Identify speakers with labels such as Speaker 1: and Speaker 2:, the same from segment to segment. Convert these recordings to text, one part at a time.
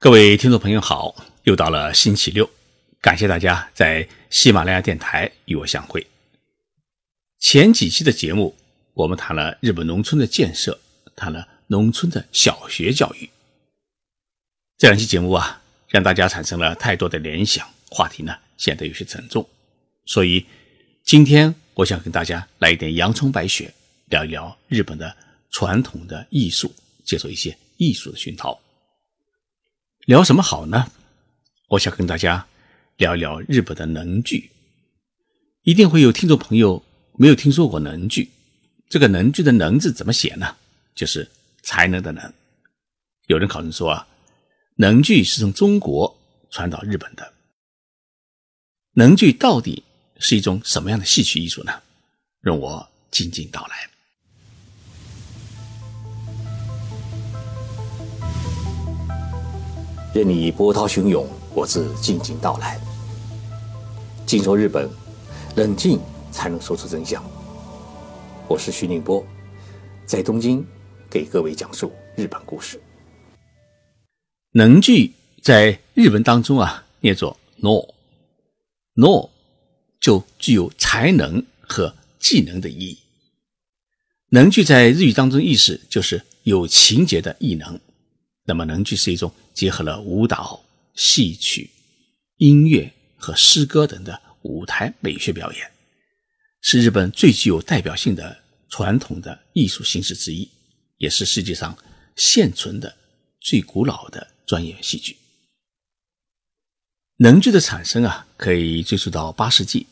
Speaker 1: 各位听众朋友好，又到了星期六，感谢大家在喜马拉雅电台与我相会。前几期的节目，我们谈了日本农村的建设，谈了农村的小学教育。这两期节目啊，让大家产生了太多的联想，话题呢显得有些沉重，所以今天我想跟大家来一点阳春白雪，聊一聊日本的传统的艺术，接受一些艺术的熏陶。聊什么好呢？我想跟大家聊一聊日本的能剧。一定会有听众朋友没有听说过能剧。这个能剧的“能”字怎么写呢？就是才能的“能”。有人考证说啊，能剧是从中国传到日本的。能剧到底是一种什么样的戏曲艺术呢？容我静静道来。
Speaker 2: 任你波涛汹涌，我自静静到来。静说日本，冷静才能说出真相。我是徐宁波，在东京给各位讲述日本故事。
Speaker 1: 能剧在日文当中啊，念作 “no”，“no” 就具有才能和技能的意义。能剧在日语当中意思就是有情节的艺能。那么，能剧是一种结合了舞蹈、戏曲、音乐和诗歌等的舞台美学表演，是日本最具有代表性的传统的艺术形式之一，也是世界上现存的最古老的专业戏剧。能剧的产生啊，可以追溯到八世纪。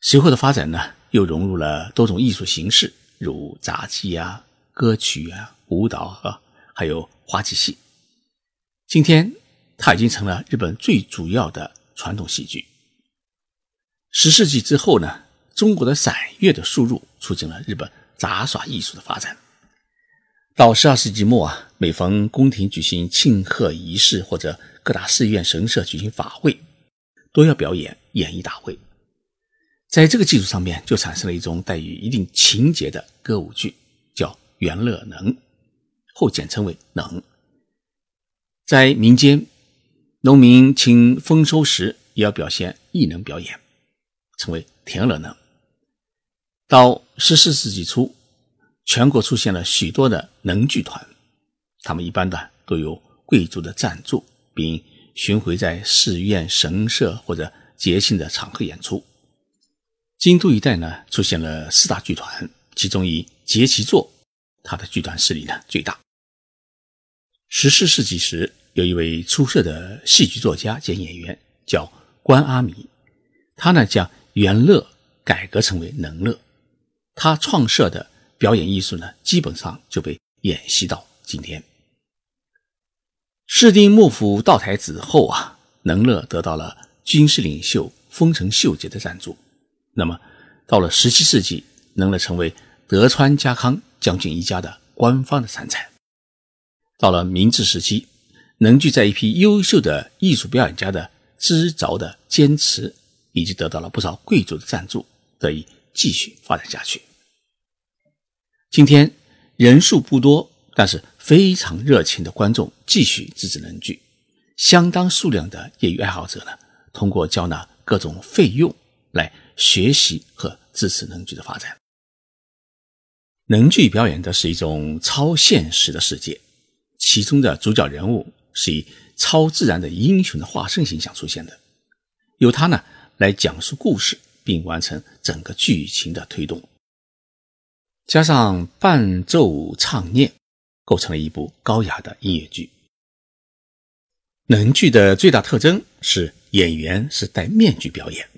Speaker 1: 随后的发展呢，又融入了多种艺术形式，如杂技啊、歌曲啊、舞蹈啊。还有滑稽戏，今天它已经成了日本最主要的传统戏剧。十世纪之后呢，中国的散乐的输入促进了日本杂耍艺术的发展。到十二世纪末啊，每逢宫廷举行庆贺仪式或者各大寺院神社举行法会，都要表演演艺大会。在这个基础上面，就产生了一种带有一定情节的歌舞剧，叫元乐能。后简称为“能”。在民间，农民请丰收时也要表现艺能表演，称为“田乐能”。到十四世纪初，全国出现了许多的能剧团，他们一般的都有贵族的赞助，并巡回在寺院、神社或者节庆的场合演出。京都一带呢，出现了四大剧团，其中以节其座，它的剧团势力呢最大。十四世纪时，有一位出色的戏剧作家兼演员，叫关阿弥。他呢将元乐改革成为能乐。他创设的表演艺术呢，基本上就被演习到今天。室町幕府倒台子后啊，能乐得到了军事领袖丰臣秀吉的赞助。那么，到了十七世纪，能乐成为德川家康将军一家的官方的参赛。到了明治时期，能剧在一批优秀的艺术表演家的知凿的坚持，以及得到了不少贵族的赞助，得以继续发展下去。今天人数不多，但是非常热情的观众继续支持能剧，相当数量的业余爱好者呢，通过交纳各种费用来学习和支持能剧的发展。能剧表演的是一种超现实的世界。其中的主角人物是以超自然的英雄的化身形象出现的，由他呢来讲述故事，并完成整个剧情的推动，加上伴奏唱念，构成了一部高雅的音乐剧。能剧的最大特征是演员是戴面具表演，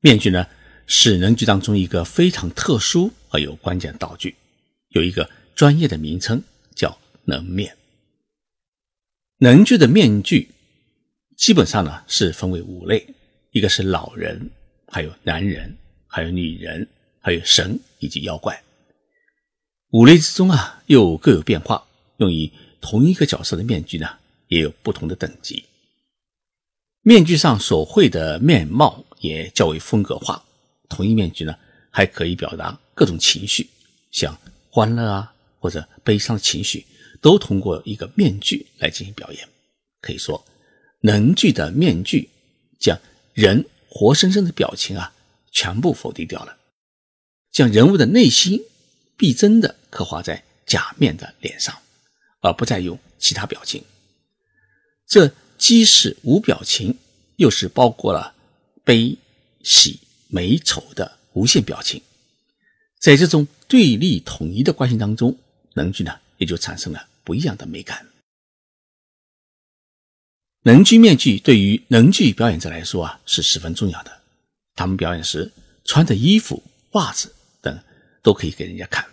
Speaker 1: 面具呢是能剧当中一个非常特殊而有关键道具，有一个专业的名称叫能面。能剧的面具基本上呢是分为五类，一个是老人，还有男人，还有女人，还有神以及妖怪。五类之中啊又各有变化，用于同一个角色的面具呢也有不同的等级。面具上所绘的面貌也较为风格化，同一面具呢还可以表达各种情绪，像欢乐啊或者悲伤的情绪都通过一个面具来进行表演。可以说，能剧的面具将人活生生的表情啊全部否定掉了，将人物的内心逼真的刻画在假面的脸上，而不再用其他表情。这既是无表情，又是包括了悲、喜、美、丑的无限表情。在这种对立统一的关系当中，能剧呢也就产生了不一样的美感。能剧面具对于能剧表演者来说啊是十分重要的，他们表演时穿的衣服、袜子等都可以给人家看，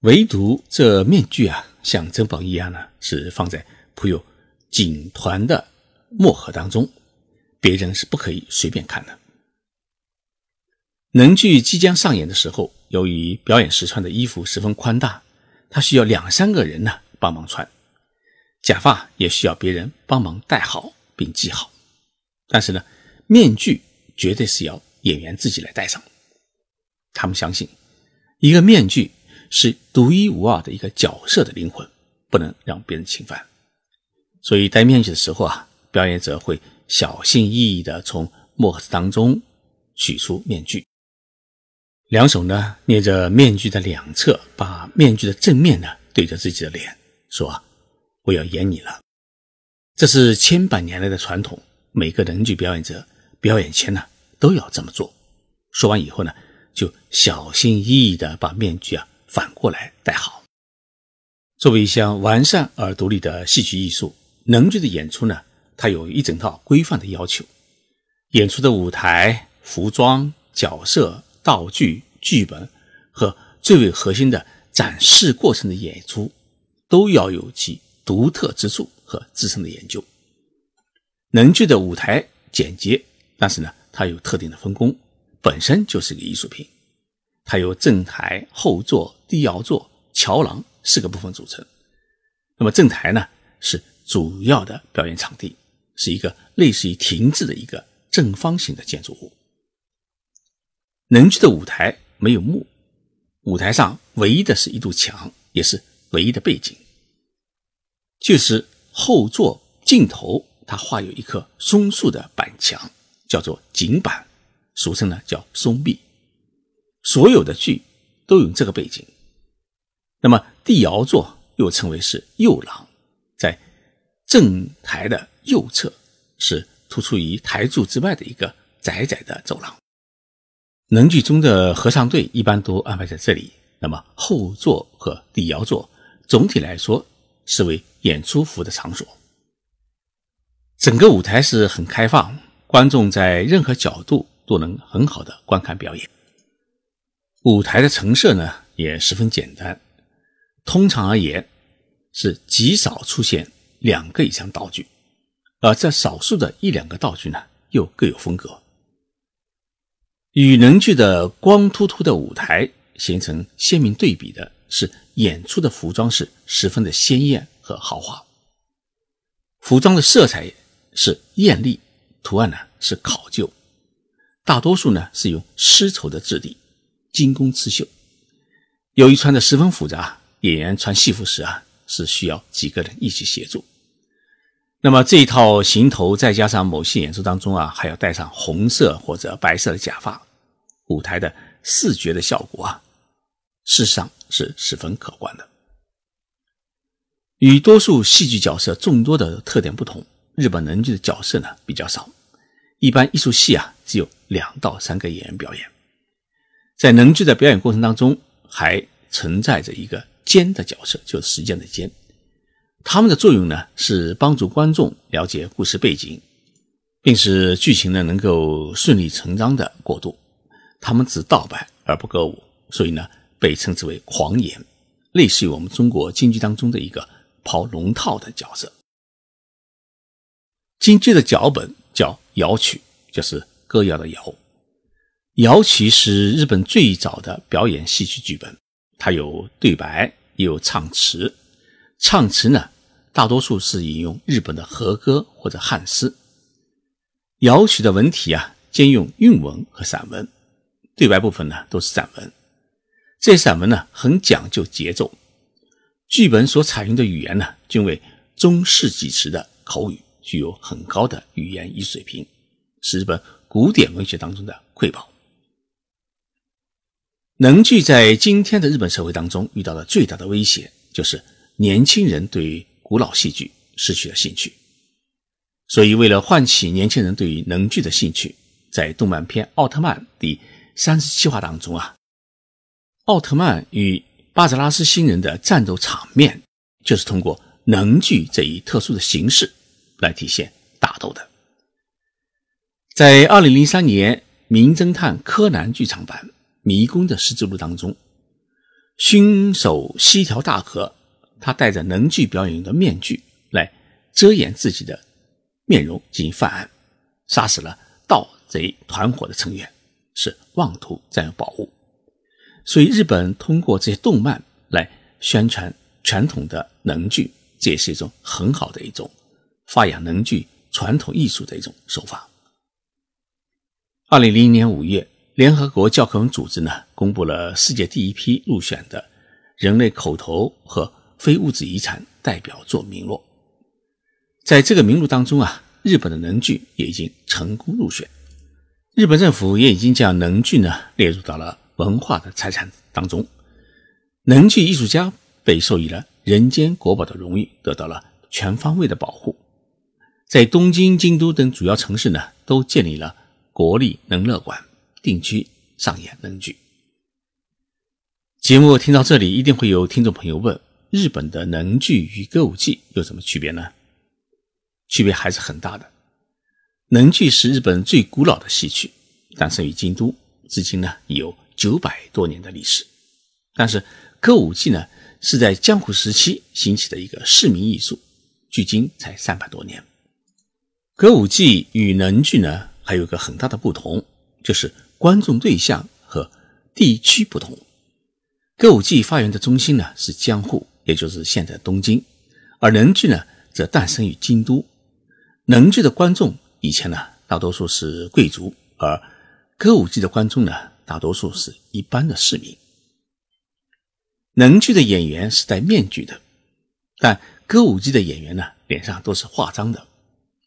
Speaker 1: 唯独这面具啊，像珍宝一样呢，是放在铺有锦团的墨盒当中，别人是不可以随便看的。能剧即将上演的时候。由于表演时穿的衣服十分宽大，他需要两三个人呢帮忙穿，假发也需要别人帮忙戴好并系好。但是呢，面具绝对是要演员自己来戴上。他们相信，一个面具是独一无二的一个角色的灵魂，不能让别人侵犯。所以戴面具的时候啊，表演者会小心翼翼地从墨盒子当中取出面具。两手呢捏着面具的两侧，把面具的正面呢对着自己的脸，说：“我要演你了。”这是千百年来的传统，每个能剧表演者表演前呢都要这么做。说完以后呢，就小心翼翼地把面具啊反过来戴好。作为一项完善而独立的戏曲艺术，能剧的演出呢，它有一整套规范的要求，演出的舞台、服装、角色。道具、剧本和最为核心的展示过程的演出，都要有其独特之处和自身的研究。能剧的舞台简洁，但是呢，它有特定的分工，本身就是个艺术品。它由正台、后座、低摇座、桥廊四个部分组成。那么正台呢，是主要的表演场地，是一个类似于亭子的一个正方形的建筑物。能剧的舞台没有幕，舞台上唯一的是一堵墙，也是唯一的背景，就是后座尽头，它画有一棵松树的板墙，叫做景板，俗称呢叫松壁。所有的剧都用这个背景。那么地摇座又称为是右廊，在正台的右侧，是突出于台柱之外的一个窄窄的走廊。能剧中的合唱队一般都安排在这里。那么后座和底摇座总体来说是为演出服的场所。整个舞台是很开放，观众在任何角度都能很好的观看表演。舞台的陈设呢也十分简单，通常而言是极少出现两个以上道具，而这少数的一两个道具呢又各有风格。与能剧的光秃秃的舞台形成鲜明对比的是，演出的服装是十分的鲜艳和豪华。服装的色彩是艳丽，图案呢是考究，大多数呢是用丝绸的质地，精工刺绣。由于穿的十分复杂，演员穿戏服时啊是需要几个人一起协助。那么这一套行头，再加上某些演出当中啊，还要戴上红色或者白色的假发，舞台的视觉的效果啊，事实上是十分可观的。与多数戏剧角色众多的特点不同，日本能剧的角色呢比较少，一般艺术戏啊只有两到三个演员表演。在能剧的表演过程当中，还存在着一个监的角色，就是时间的监。他们的作用呢，是帮助观众了解故事背景，并使剧情呢能够顺理成章的过渡。他们只道白而不歌舞，所以呢被称之为狂言，类似于我们中国京剧当中的一个跑龙套的角色。京剧的脚本叫谣曲，就是歌谣的谣。谣曲是日本最早的表演戏曲剧本，它有对白，也有唱词。唱词呢，大多数是引用日本的和歌或者汉诗。谣曲的文体啊，兼用韵文和散文，对白部分呢都是散文。这散文呢很讲究节奏，剧本所采用的语言呢，均为中世纪时的口语，具有很高的语言艺术水平，是日本古典文学当中的瑰宝。能剧在今天的日本社会当中遇到的最大的威胁，就是年轻人对于古老戏剧失去了兴趣。所以，为了唤起年轻人对于能剧的兴趣，在动漫片《奥特曼》第三十七话当中啊，奥特曼与巴泽拉斯星人的战斗场面，就是通过能剧这一特殊的形式来体现打斗的。在二零零三年《名侦探柯南》剧场版《迷宫的十字路》当中，凶手西条大河，他戴着能剧表演用的面具来遮掩自己的。面容进行犯案，杀死了盗贼团伙的成员，是妄图占有宝物。所以，日本通过这些动漫来宣传传统的能剧，这也是一种很好的一种发扬能剧传统艺术的一种手法。二零零一年五月，联合国教科文组织呢公布了世界第一批入选的人类口头和非物质遗产代表作名录。在这个名录当中啊，日本的能剧也已经成功入选，日本政府也已经将能剧呢列入到了文化的财产当中，能剧艺术家被授予了人间国宝的荣誉，得到了全方位的保护。在东京、京都等主要城市呢，都建立了国立能乐馆，定期上演能剧。节目听到这里，一定会有听众朋友问：日本的能剧与歌舞伎有什么区别呢？区别还是很大的。能剧是日本最古老的戏曲，诞生于京都，至今呢已有九百多年的历史。但是歌舞伎呢是在江户时期兴起的一个市民艺术，距今才三百多年。歌舞伎与能剧呢还有个很大的不同，就是观众对象和地区不同。歌舞伎发源的中心呢是江户，也就是现在东京，而能剧呢则诞生于京都。能剧的观众以前呢，大多数是贵族，而歌舞伎的观众呢，大多数是一般的市民。能剧的演员是戴面具的，但歌舞伎的演员呢，脸上都是化妆的。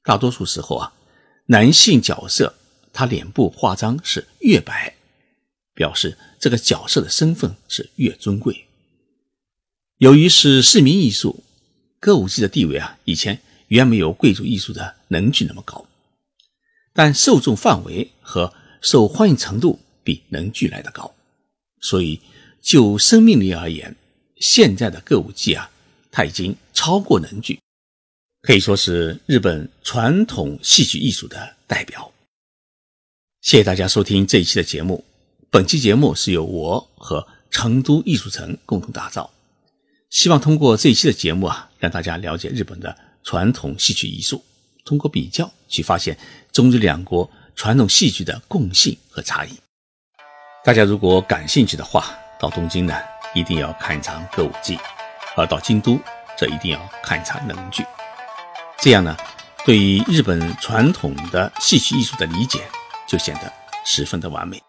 Speaker 1: 大多数时候啊，男性角色他脸部化妆是越白，表示这个角色的身份是越尊贵。由于是市民艺术，歌舞伎的地位啊，以前。远没有贵族艺术的能剧那么高，但受众范围和受欢迎程度比能剧来的高，所以就生命力而言，现在的歌舞伎啊，它已经超过能剧，可以说是日本传统戏曲艺术的代表。谢谢大家收听这一期的节目，本期节目是由我和成都艺术城共同打造，希望通过这一期的节目啊，让大家了解日本的。传统戏曲艺术，通过比较去发现中日两国传统戏剧的共性和差异。大家如果感兴趣的话，到东京呢一定要看一场歌舞伎，而到京都则一定要看一场能剧。这样呢，对于日本传统的戏曲艺术的理解就显得十分的完美。